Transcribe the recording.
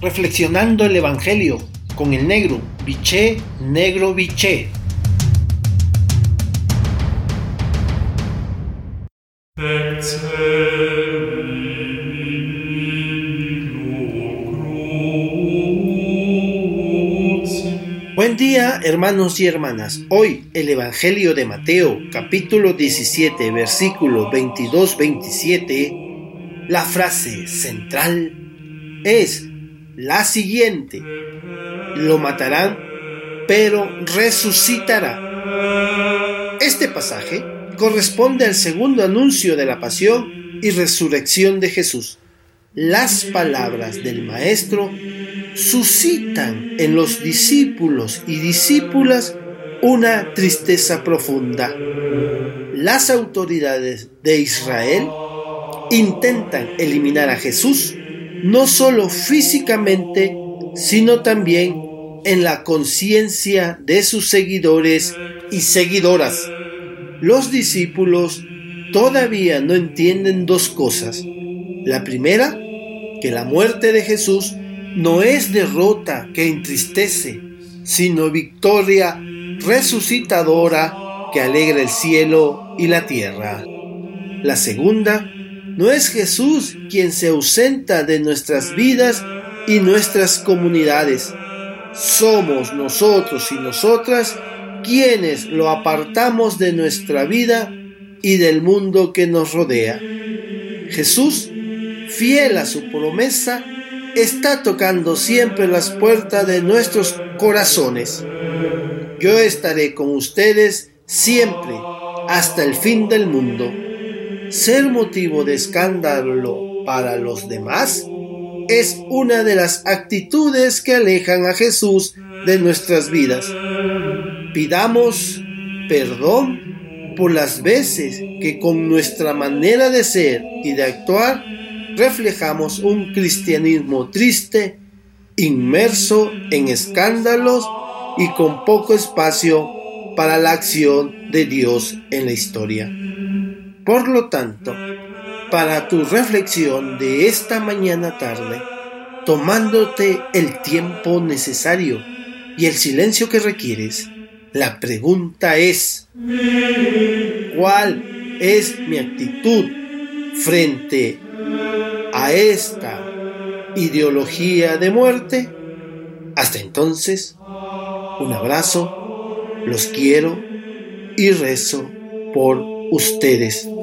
reflexionando el Evangelio con el negro, biché, negro, biché. Buen día hermanos y hermanas. Hoy el Evangelio de Mateo capítulo 17 versículo 22-27, la frase central es la siguiente. Lo matarán, pero resucitará. Este pasaje corresponde al segundo anuncio de la pasión y resurrección de Jesús. Las palabras del Maestro suscitan en los discípulos y discípulas una tristeza profunda. Las autoridades de Israel intentan eliminar a Jesús no solo físicamente, sino también en la conciencia de sus seguidores y seguidoras. Los discípulos todavía no entienden dos cosas. La primera, que la muerte de Jesús no es derrota que entristece, sino victoria resucitadora que alegra el cielo y la tierra. La segunda, no es Jesús quien se ausenta de nuestras vidas y nuestras comunidades. Somos nosotros y nosotras quienes lo apartamos de nuestra vida y del mundo que nos rodea. Jesús, fiel a su promesa, está tocando siempre las puertas de nuestros corazones. Yo estaré con ustedes siempre hasta el fin del mundo. Ser motivo de escándalo para los demás es una de las actitudes que alejan a Jesús de nuestras vidas. Pidamos perdón por las veces que con nuestra manera de ser y de actuar reflejamos un cristianismo triste, inmerso en escándalos y con poco espacio para la acción de Dios en la historia. Por lo tanto, para tu reflexión de esta mañana tarde, tomándote el tiempo necesario y el silencio que requieres, la pregunta es, ¿cuál es mi actitud frente a esta ideología de muerte? Hasta entonces, un abrazo, los quiero y rezo por ustedes.